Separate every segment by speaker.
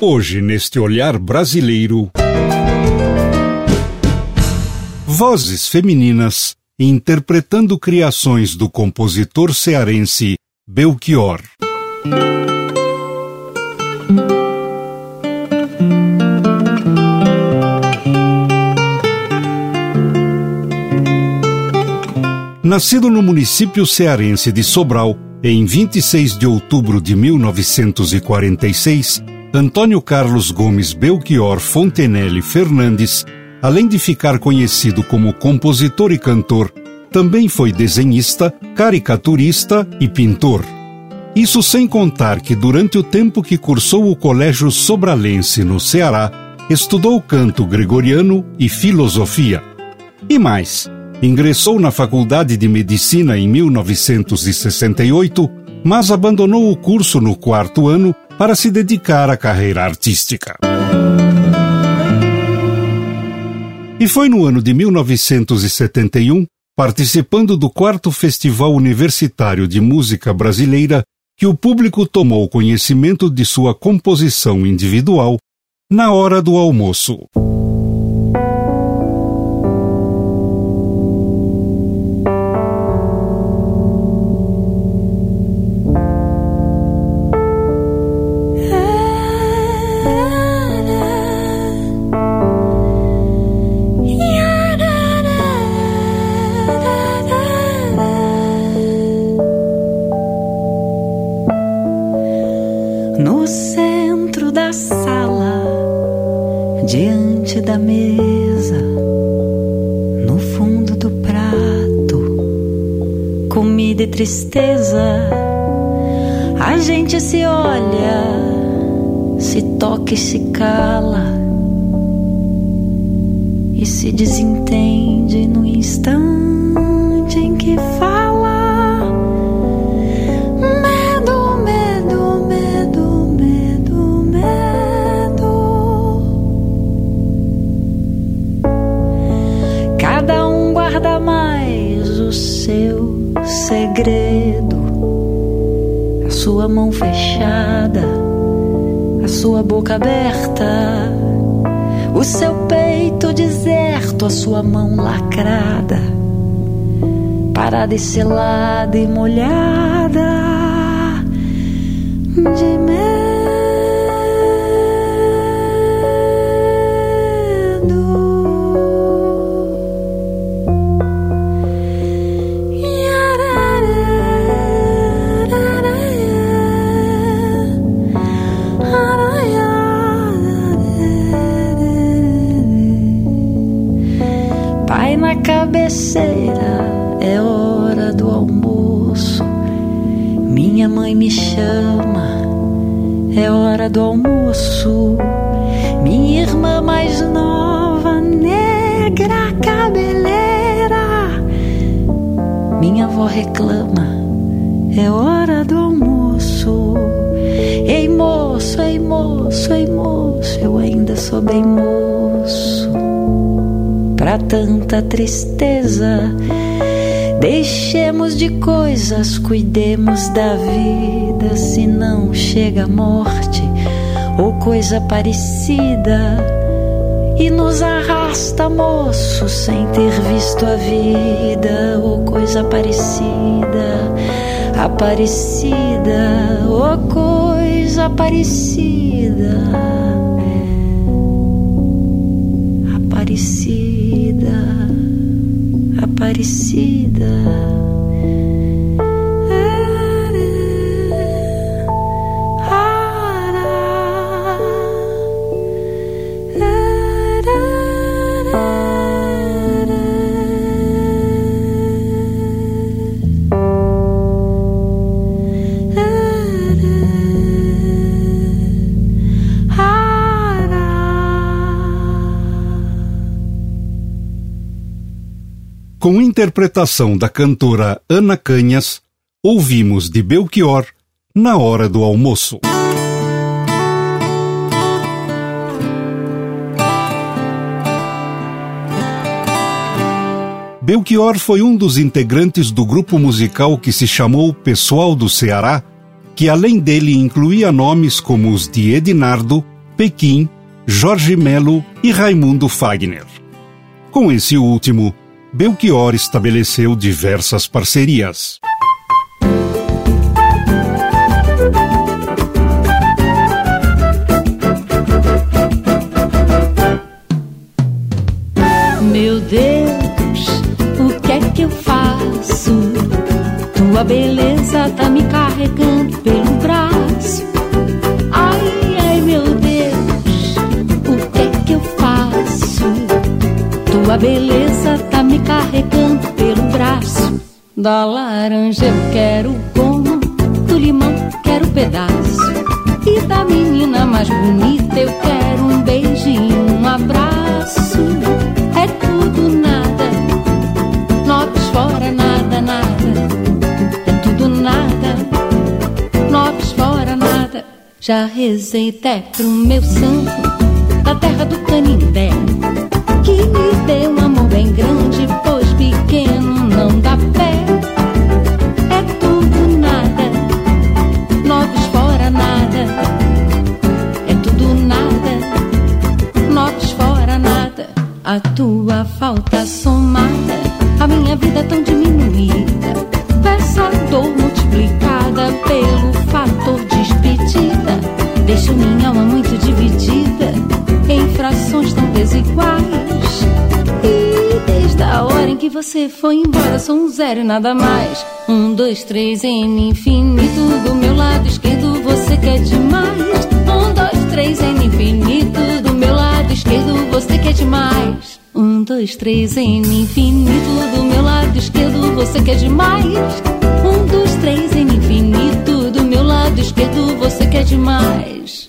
Speaker 1: Hoje, neste olhar brasileiro, vozes femininas interpretando criações do compositor cearense Belchior. Nascido no município cearense de Sobral em 26 de outubro de 1946, Antônio Carlos Gomes Belchior Fontenelle Fernandes, além de ficar conhecido como compositor e cantor, também foi desenhista, caricaturista e pintor. Isso sem contar que durante o tempo que cursou o Colégio Sobralense no Ceará, estudou canto gregoriano e filosofia. E mais, ingressou na Faculdade de Medicina em 1968, mas abandonou o curso no quarto ano para se dedicar à carreira artística. E foi no ano de 1971, participando do quarto Festival Universitário de Música Brasileira, que o público tomou conhecimento de sua composição individual na hora do almoço.
Speaker 2: Cabeceira é hora do almoço. Minha mãe me chama, é hora do almoço. Minha irmã mais nova, negra cabeleira. Minha avó reclama, é hora do almoço. Ei moço, ei moço, ei moço, eu ainda sou bem moço tanta tristeza. Deixemos de coisas, cuidemos da vida, se não chega a morte ou coisa parecida. E nos arrasta, moço, sem ter visto a vida ou coisa parecida, aparecida ou coisa parecida. Aparecida.
Speaker 1: Interpretação da cantora Ana Canhas, ouvimos de Belchior na hora do almoço. Belchior foi um dos integrantes do grupo musical que se chamou Pessoal do Ceará, que além dele incluía nomes como os de Edinardo, Pequim, Jorge Melo e Raimundo Fagner. Com esse último, Belchior estabeleceu diversas parcerias.
Speaker 3: Meu Deus, o que é que eu faço? Tua beleza tá me carregando pelo braço. Ai, ai, meu Deus, o que é que eu faço? Tua beleza Da laranja eu quero o gomo, do limão quero um pedaço. E da menina mais bonita eu quero um beijinho, um abraço. É tudo nada, nobres fora nada, nada. É tudo nada, nobres fora nada. Já rezei até pro meu santo, da terra do Canindé, que me deu falta somada, a minha vida tão diminuída. Essa dor multiplicada pelo fator despedida. Deixa minha alma muito dividida em frações tão desiguais. E desde a hora em que você foi embora, sou um zero e nada mais. Um, dois, três, N infinito. Do meu lado esquerdo você quer demais. Um, dois, três, N infinito. Do meu lado esquerdo você quer demais. Um, dois, três, N infinito. Do meu lado esquerdo você quer demais. Um, dois, três, N infinito. Do meu lado esquerdo você quer demais.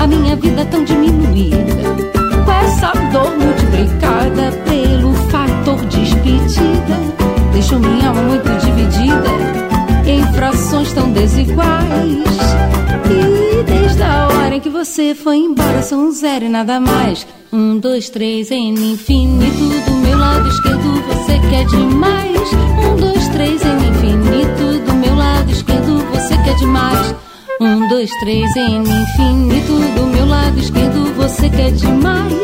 Speaker 3: A minha vida tão diminuída. Com essa dor multiplicada pelo fator despedida, deixou minha alma muito dividida em frações tão desiguais. E desde a hora em que você foi embora, são um zero e nada mais. Um, dois, três, N infinito. Do meu lado esquerdo você quer demais. Um, dois, três, N infinito. Do meu lado esquerdo você quer demais. Um, dois, três, N infinito. Do meu lado esquerdo você quer demais.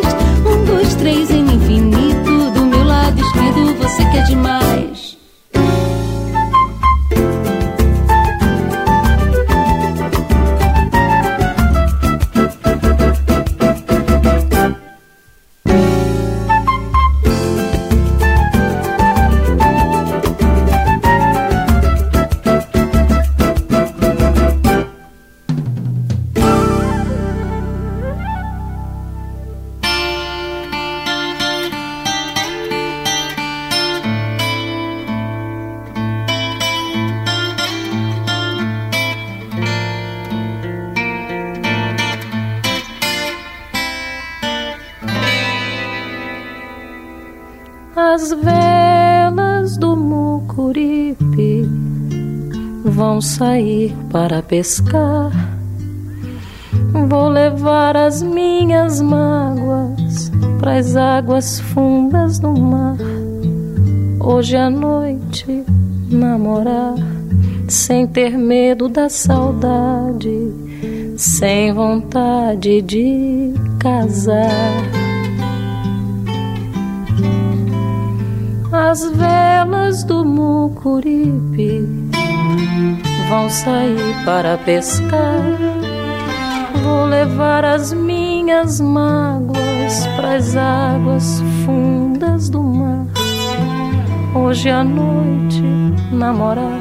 Speaker 3: Um, dois, três, N infinito. Do meu lado esquerdo você quer demais.
Speaker 4: Sair para pescar. Vou levar as minhas mágoas para as águas fundas do mar. Hoje à noite namorar, sem ter medo da saudade, sem vontade de casar. As velas do Mucuripe vão sair para pescar. Vou levar as minhas mágoas para as águas fundas do mar. Hoje à noite namorar,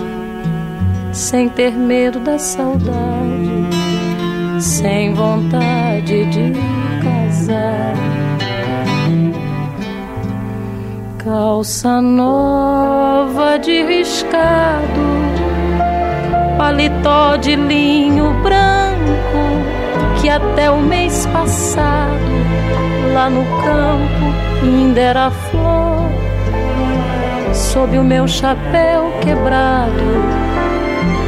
Speaker 4: sem ter medo da saudade, sem vontade de casar. Calça nova de riscado, paletó de linho branco, que até o mês passado, lá no campo, ainda era flor. Sob o meu chapéu quebrado,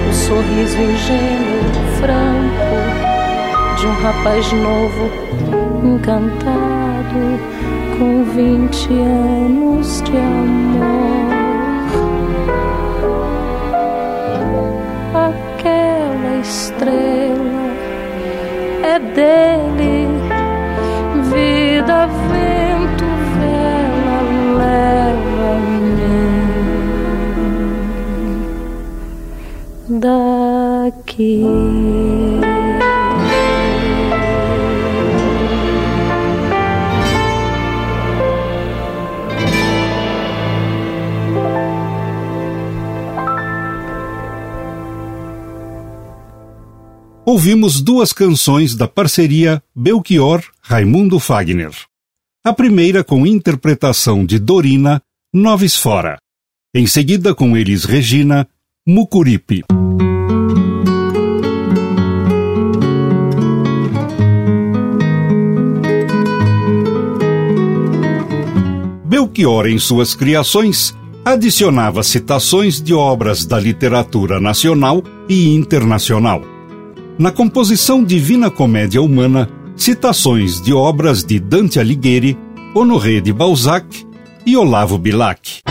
Speaker 4: o sorriso ingênuo, franco, de um rapaz novo, encantado com vinte anos de amor. Dele, vida, vento, vela, leva-me daqui.
Speaker 1: Ouvimos duas canções da parceria Belchior-Raimundo Fagner. A primeira com interpretação de Dorina, Noves Fora. Em seguida com Elis Regina, Mucuripe. Belchior, em suas criações, adicionava citações de obras da literatura nacional e internacional na composição Divina Comédia Humana, citações de obras de Dante Alighieri, Honoré de Balzac e Olavo Bilac.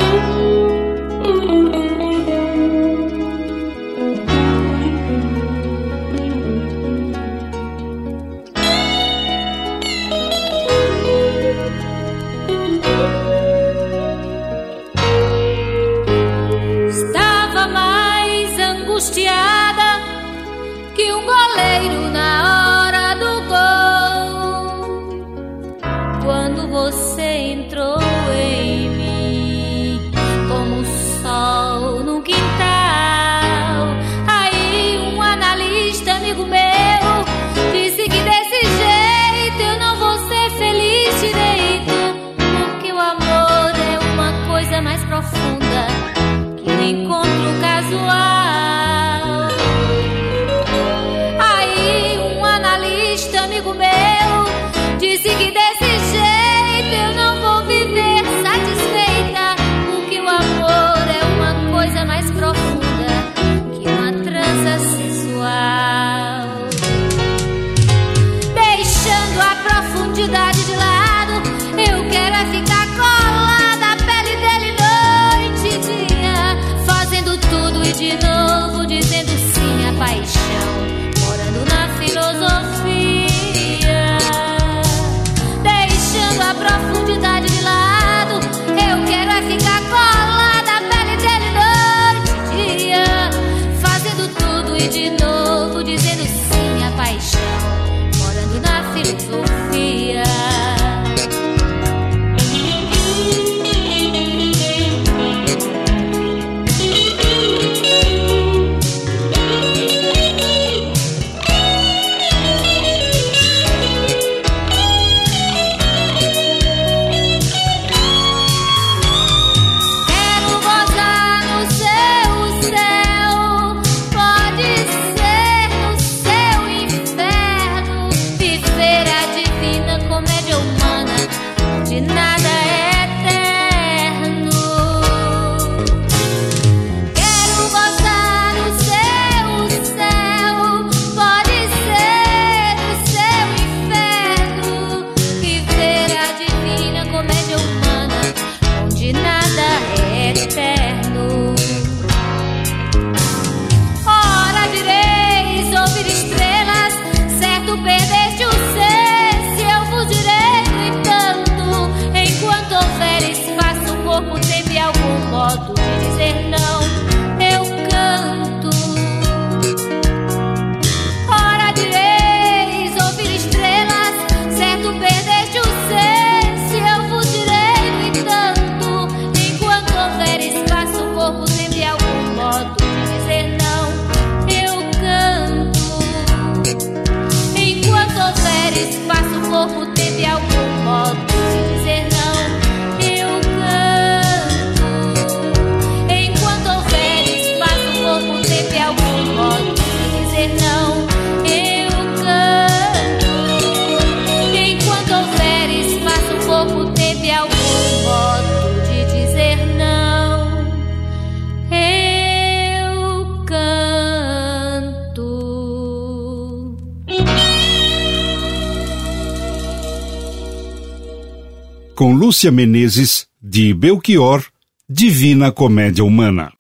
Speaker 5: Paixão, morando na filosofia.
Speaker 6: Lúcia Menezes, de Belchior, Divina Comédia Humana.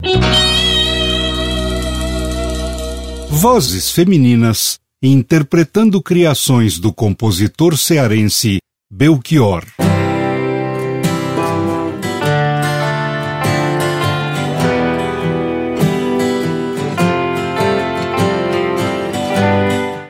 Speaker 6: Vozes femininas interpretando criações do compositor cearense Belchior.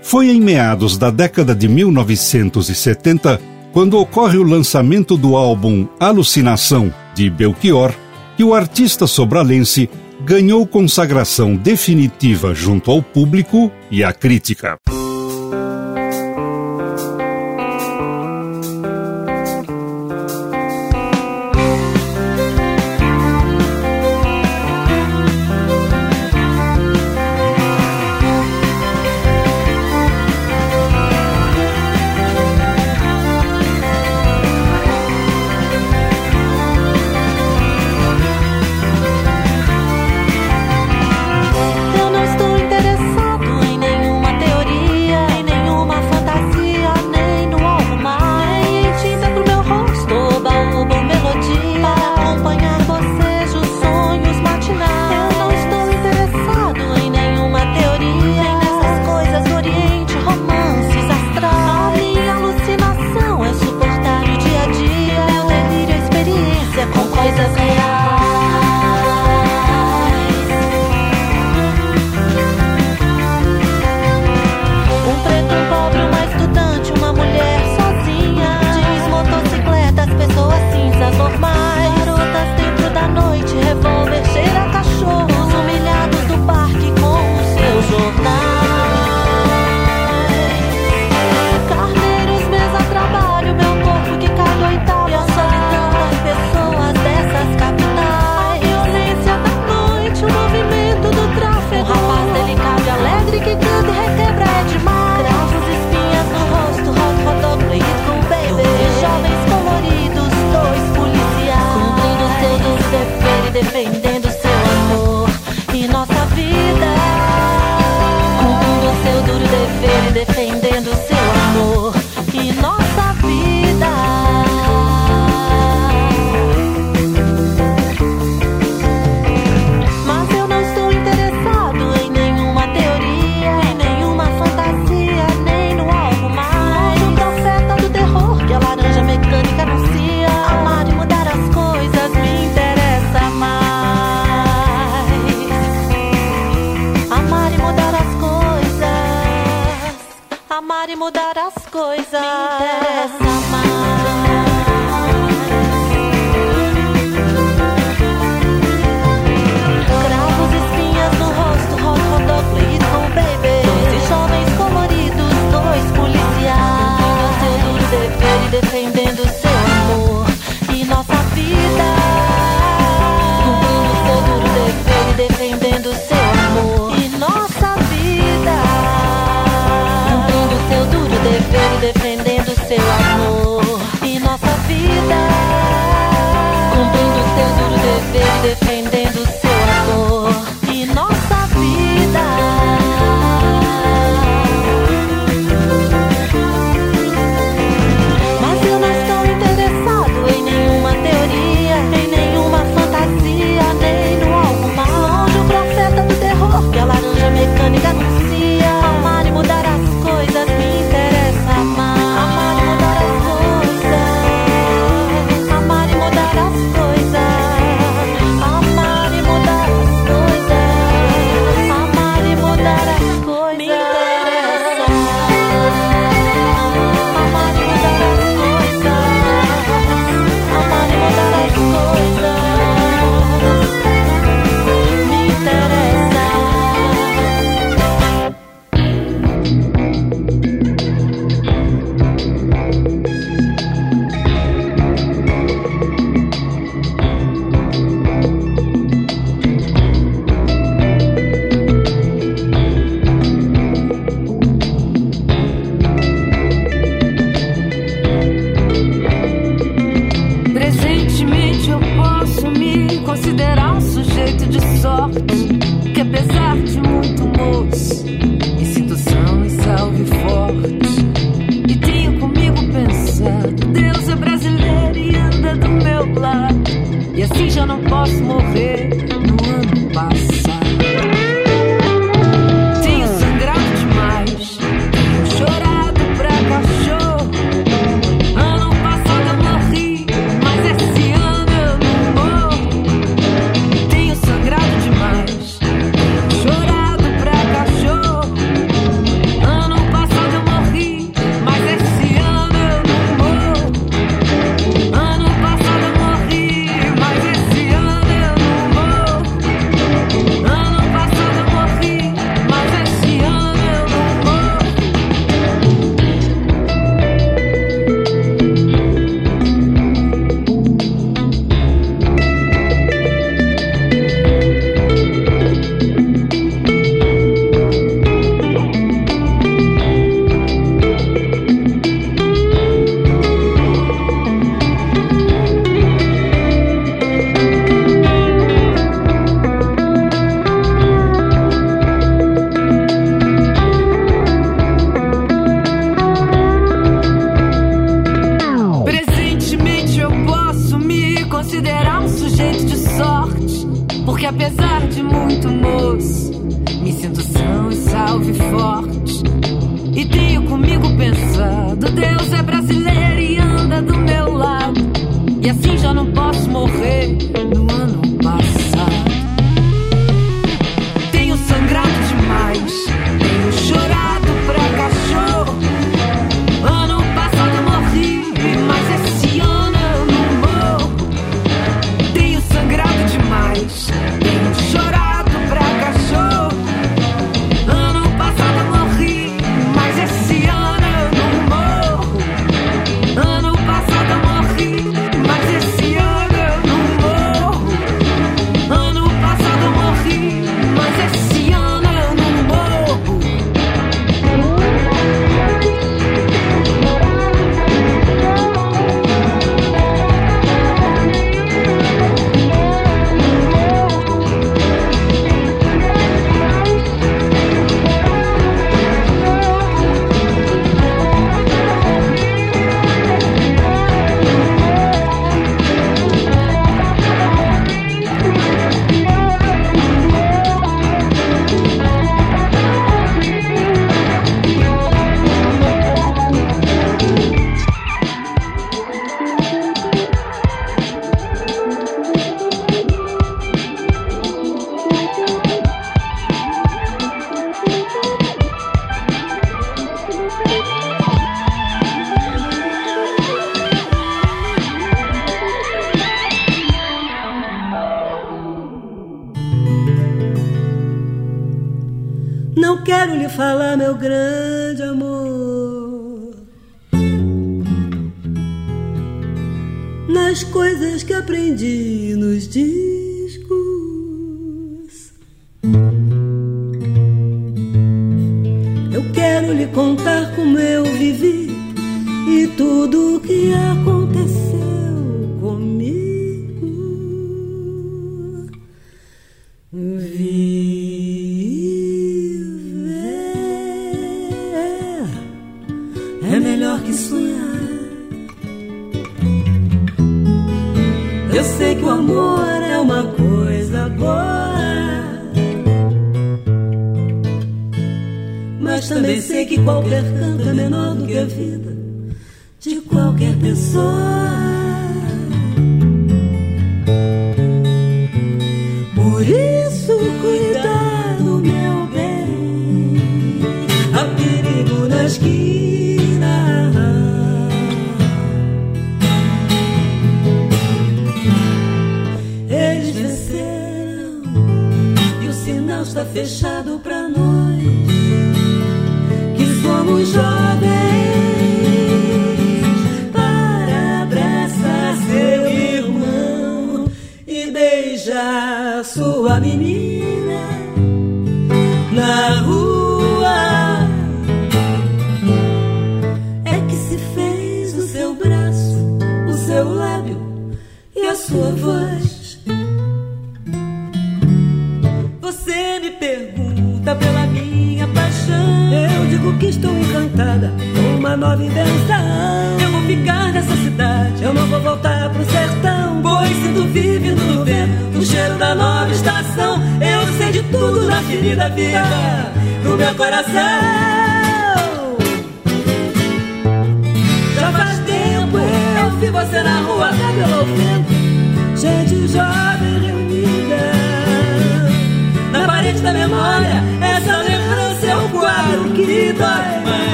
Speaker 6: Foi em meados da década de 1970 quando ocorre o lançamento do álbum Alucinação, de Belchior, que o artista sobralense ganhou consagração definitiva junto ao público e à crítica.
Speaker 7: apesar de muito não quero lhe falar, meu grande amor. Nas coisas que aprendi nos discos, eu quero lhe contar como eu vivi e tudo o que aconteceu. amor é uma coisa boa. Mas também sei que qualquer canto é menor do que a vida de qualquer pessoa. fechado pra nós que somos jovens.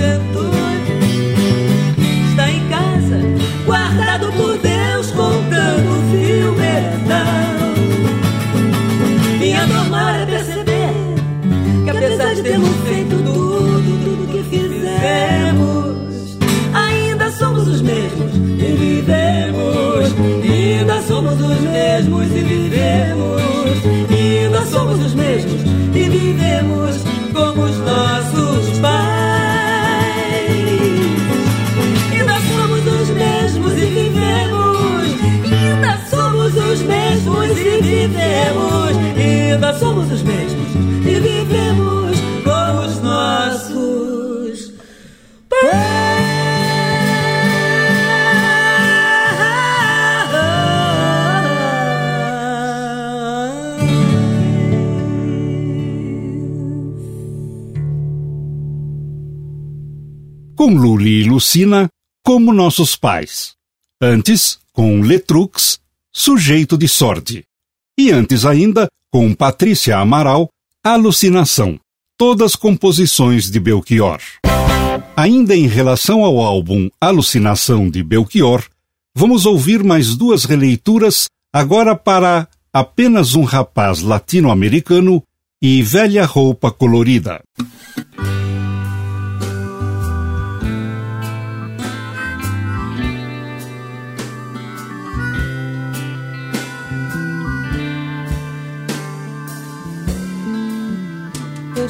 Speaker 7: Juventude E
Speaker 1: Lucina, como nossos pais. Antes, com Letrux, sujeito de sorte. E antes ainda, com Patrícia Amaral, Alucinação. Todas composições de Belchior. Ainda em relação ao álbum Alucinação de Belchior, vamos ouvir mais duas releituras, agora para Apenas um Rapaz Latino-Americano e Velha Roupa Colorida.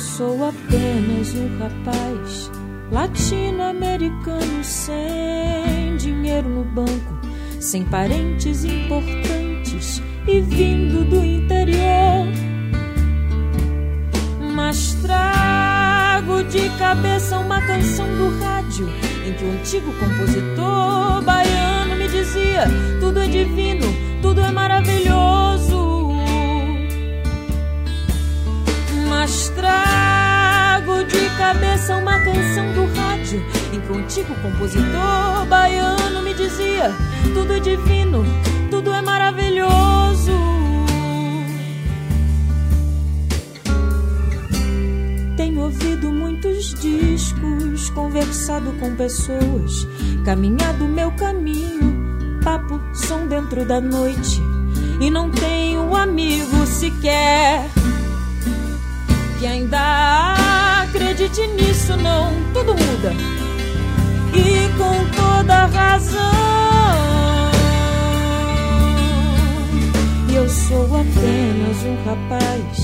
Speaker 8: Sou apenas um rapaz latino-americano sem dinheiro no banco, sem parentes importantes e vindo do interior. Mas trago de cabeça uma canção do rádio em que o antigo compositor baiano me dizia: tudo é divino, tudo é maravilhoso. Mas trago de cabeça uma canção do rádio em que o antigo compositor baiano me dizia: tudo é divino, tudo é maravilhoso. Tenho ouvido muitos discos, conversado com pessoas, caminhado meu caminho, papo, som dentro da noite. E não tenho um amigo sequer que ainda acredite nisso, não. Tudo muda. E com toda razão. Eu sou apenas um rapaz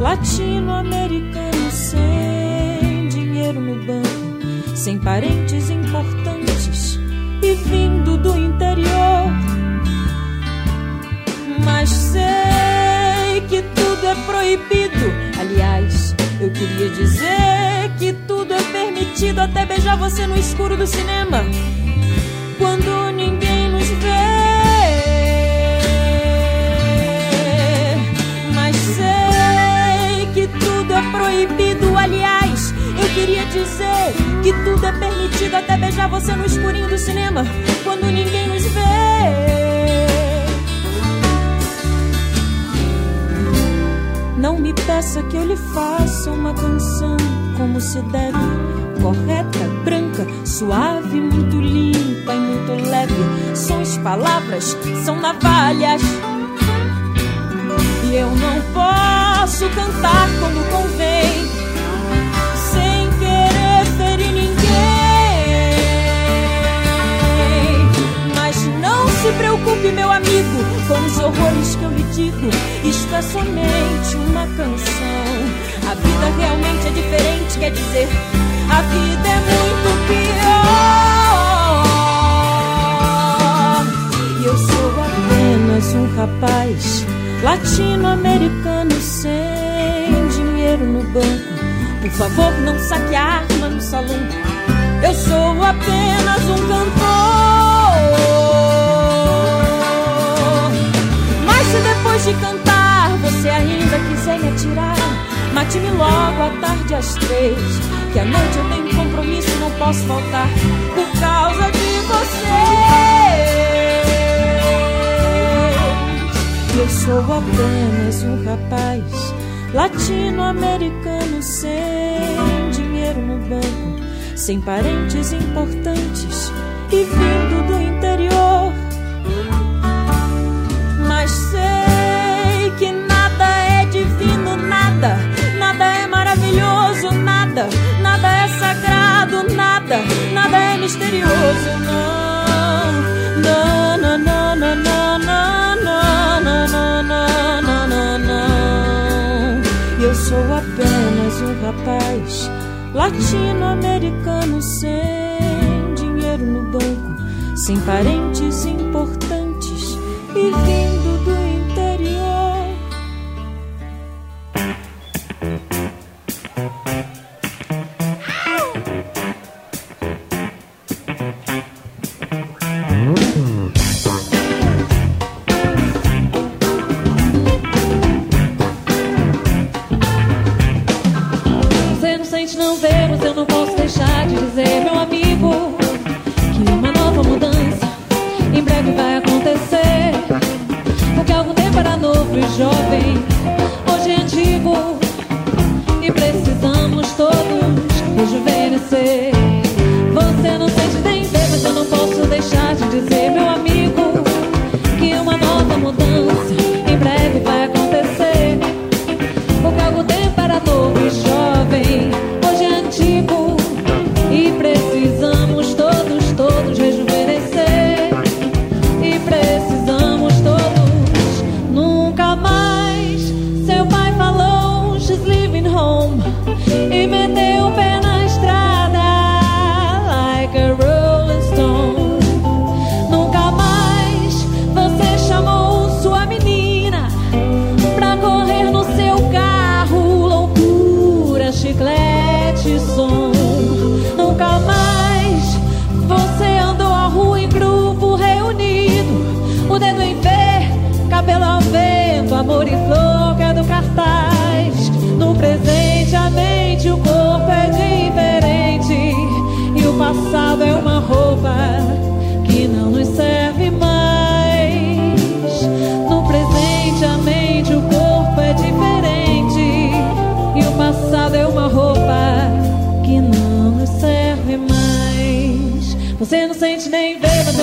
Speaker 8: latino-americano sem dinheiro no banco, sem parentes importantes e vindo do interior. Mas sei que tudo é proibido. Aliás, eu queria dizer que tudo é permitido até beijar você no escuro do cinema. Quando ninguém nos vê. Mas sei que tudo é proibido. Aliás, eu queria dizer que tudo é permitido até beijar você no escurinho do cinema. Quando ninguém nos vê. Não me peça que eu lhe faça uma canção como se deve, correta, branca, suave, muito limpa e muito leve. São palavras, são navalhas. E eu não posso cantar como convém, sem querer ferir ninguém. Mas não se preocupe, meu amigo, com os horrores que eu lhe digo. Isto é somente uma canção. A vida realmente é diferente, quer dizer, a vida é muito pior. E eu sou apenas um rapaz latino-americano sem dinheiro no banco. Por favor, não saque a arma no salão. Eu sou apenas um cantor. De cantar você ainda quiser me atirar, mate-me logo à tarde às três. Que à noite eu tenho compromisso, não posso faltar por causa de você. Eu sou apenas um rapaz latino-americano sem dinheiro no banco, sem parentes importantes e vindo do interior. Nada, nada é sagrado, nada, nada é misterioso, não, não, não, não, não, não. não. Eu sou apenas um rapaz latino-americano sem dinheiro no banco, sem parentes importantes e vindo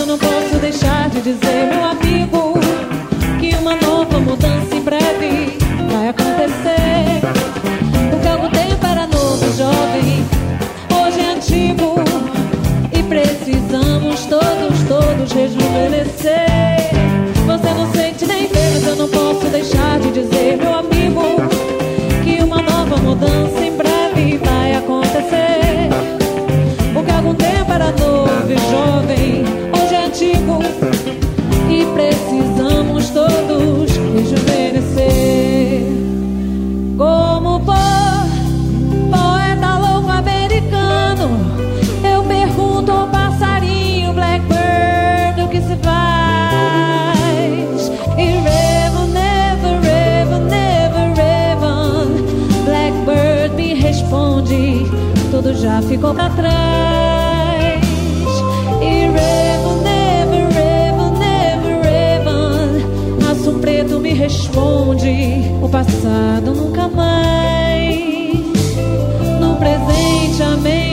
Speaker 8: não posso deixar de dizer, meu amigo, que uma nova mudança em breve vai acontecer. O que algo tempo era novo, jovem, hoje é antigo. E precisamos todos, todos rejuvenescer. Você não sente nem vê, mas eu não posso deixar de dizer, meu amigo, que uma nova mudança em já
Speaker 9: ficou pra trás. E Raven, never, Raven, never, Raven. o preto me responde: o passado nunca mais. No presente, amém.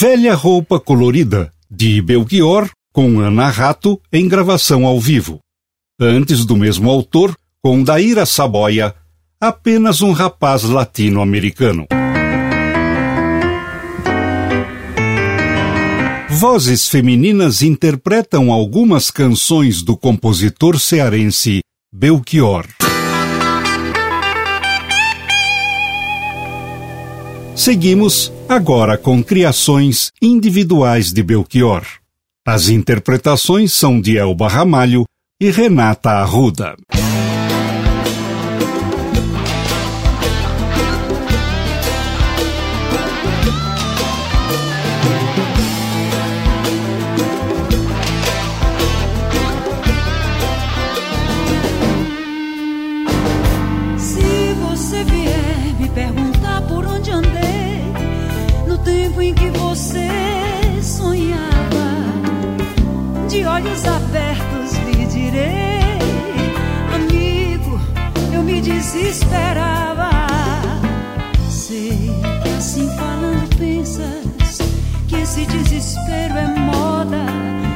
Speaker 1: Velha Roupa Colorida, de Belchior, com Ana Rato, em gravação ao vivo. Antes do mesmo autor, com Daíra Saboia, apenas um rapaz latino-americano. Vozes femininas interpretam algumas canções do compositor cearense Belchior. Seguimos agora com criações individuais de Belchior. As interpretações são de Elba Ramalho e Renata Arruda.
Speaker 10: Desesperava. Sei que assim falando pensas que esse desespero é moda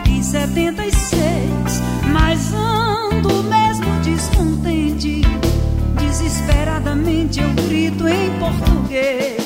Speaker 10: em 76, mas ando mesmo descontente. Desesperadamente eu grito em português,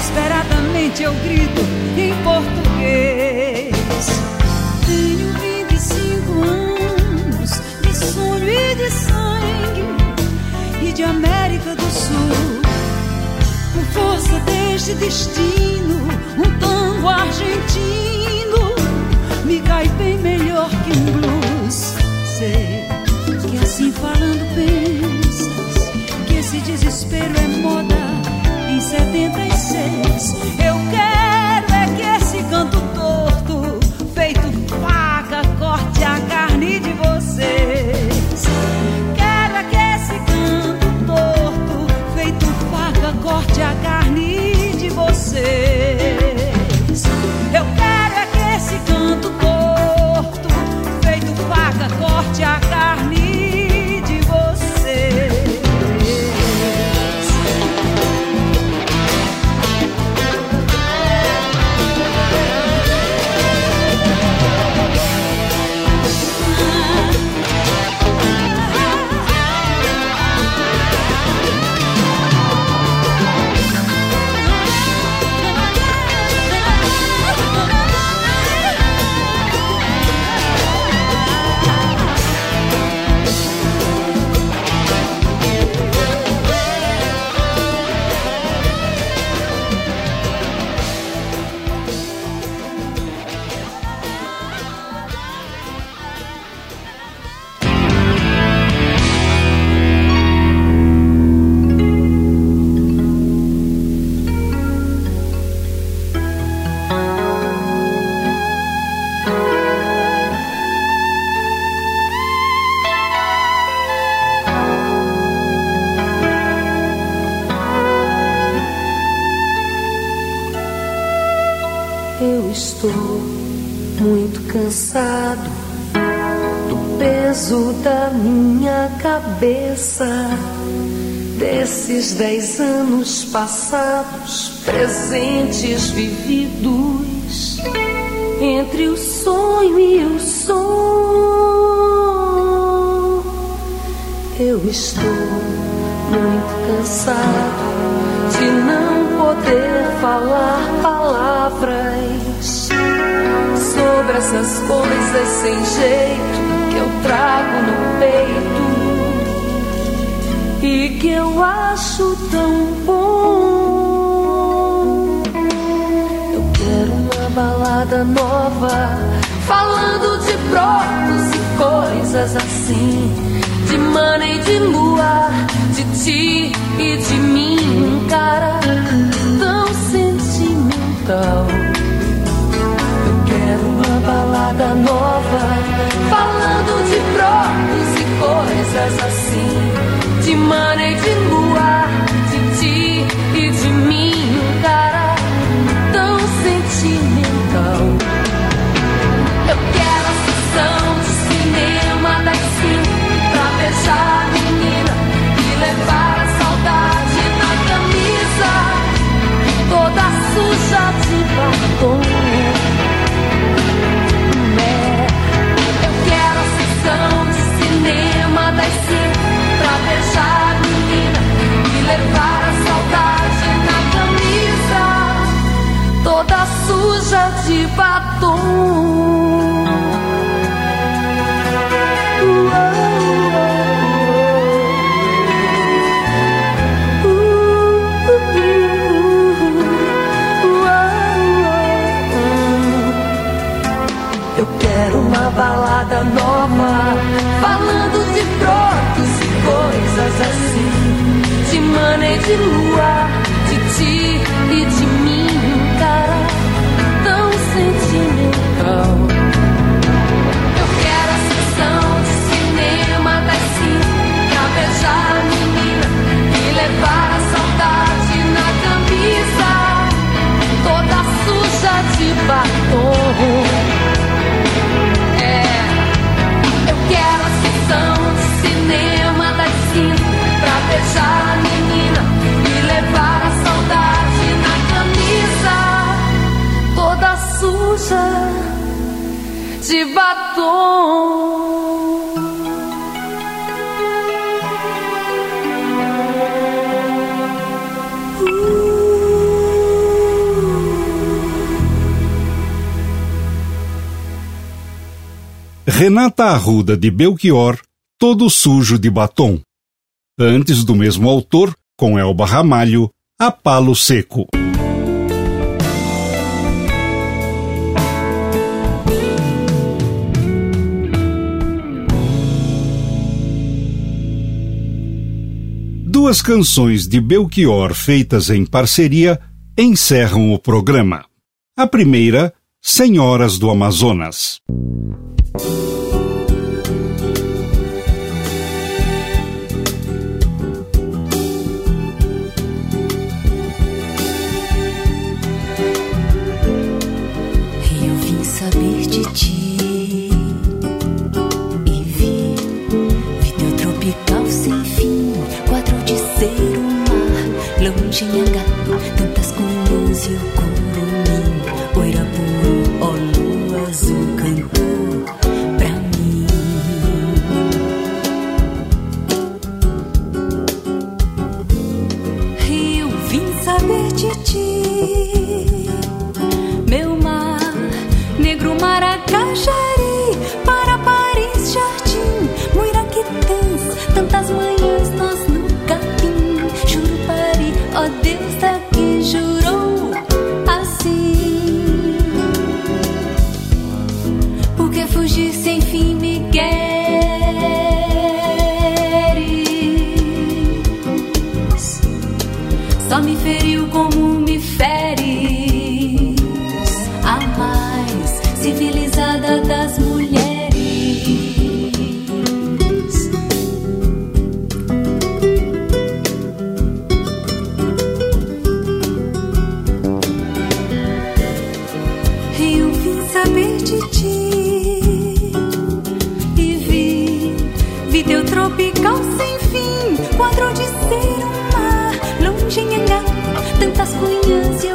Speaker 10: Desesperadamente eu grito em português. Tenho 25 anos de sonho e de sangue e de América do Sul. Por força deste destino, um tango argentino me cai bem melhor que um blues. Sei que assim falando pensas que esse desespero é moda 76. Eu
Speaker 3: cansado do peso da minha cabeça. Desses dez anos passados, presentes vividos, entre o sonho e o som, eu estou muito cansado de não poder falar palavras sobre essas coisas sem jeito que eu trago no peito e que eu acho tão bom. Eu quero uma balada nova, falando de brotos e coisas assim, de e de lua, de ti e de mim, cara tão sentimental. Nova, falando de brotos e coisas assim, de e de lua, de ti e de mim, cara tão sentimental. Eu quero a sessão
Speaker 1: Arruda de Belchior, Todo Sujo de Batom. Antes do mesmo autor, com Elba Ramalho, A Palo Seco. Duas canções de Belchior feitas em parceria encerram o programa. A primeira, Senhoras do Amazonas.
Speaker 11: De ti. E vi, teu tropical sem fim, quadro de ser o mar, longe em
Speaker 3: 谢谢。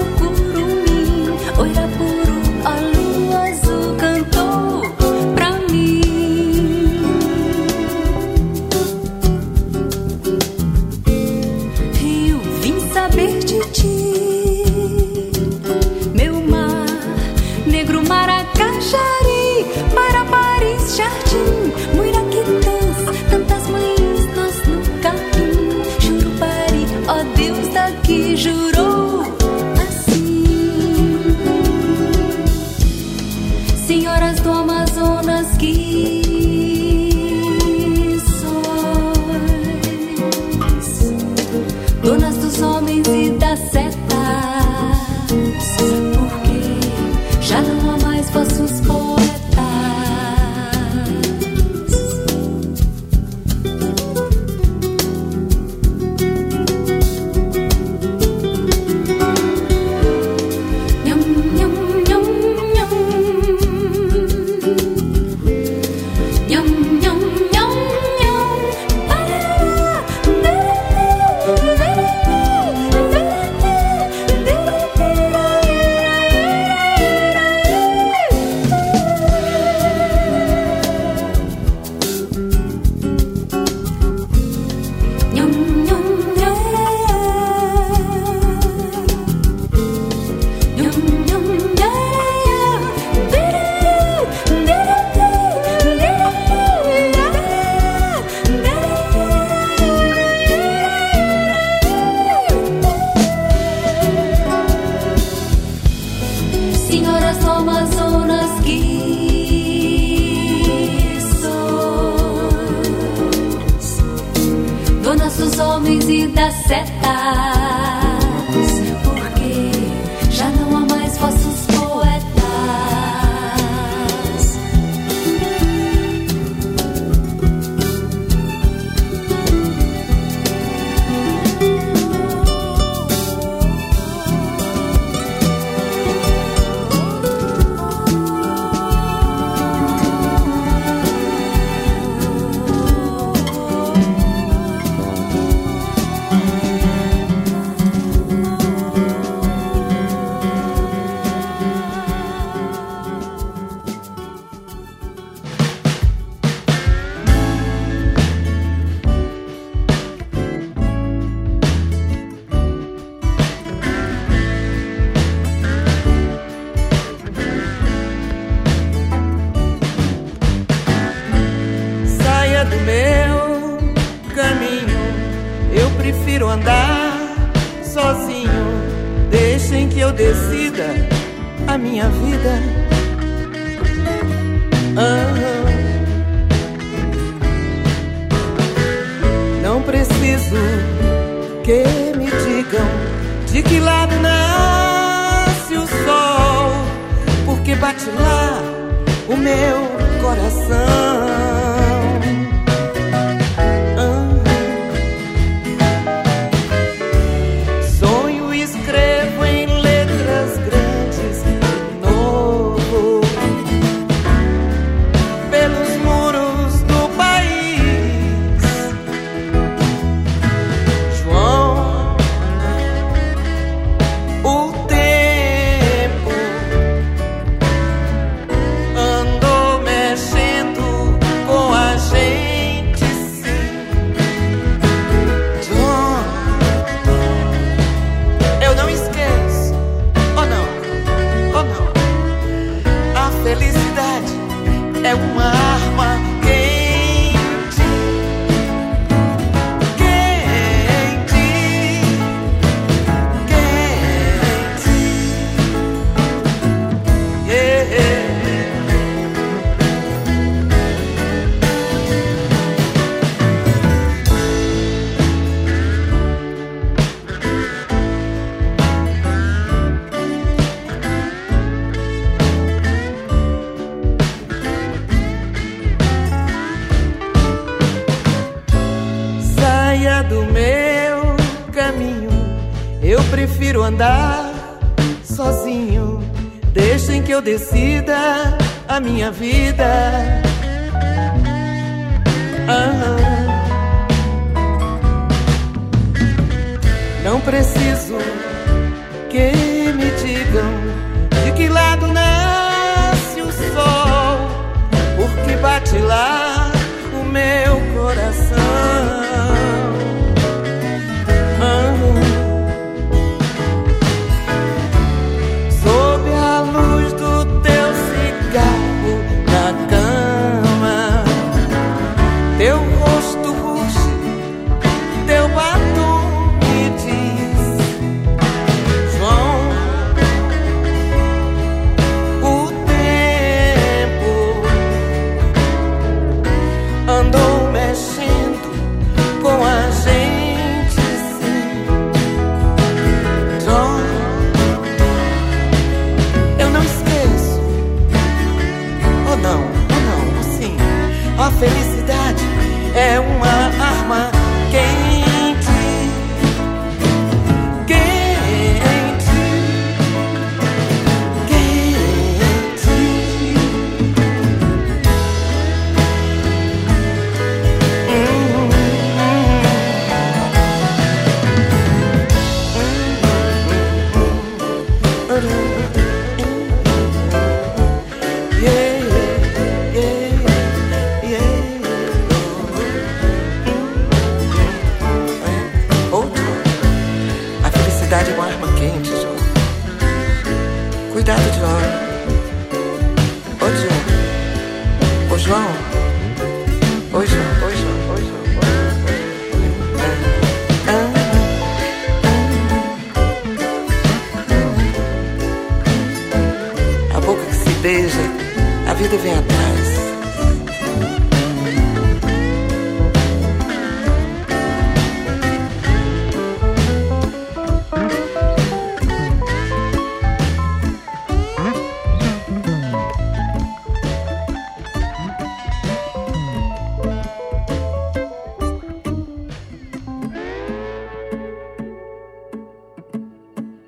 Speaker 12: que lá nasce o sol, porque bate lá o meu coração.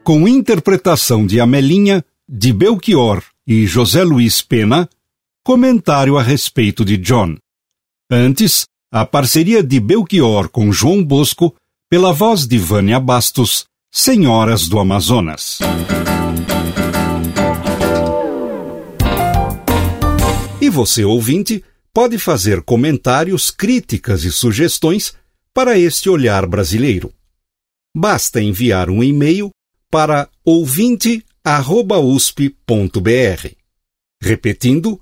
Speaker 1: Com interpretação de Amelinha, de Belchior e José Luiz Pena, comentário a respeito de John. Antes, a parceria de Belchior com João Bosco, pela voz de Vânia Bastos, Senhoras do Amazonas. E você, ouvinte, pode fazer comentários, críticas e sugestões para este olhar brasileiro. Basta enviar um e-mail para ouvinte@usp.br. Repetindo,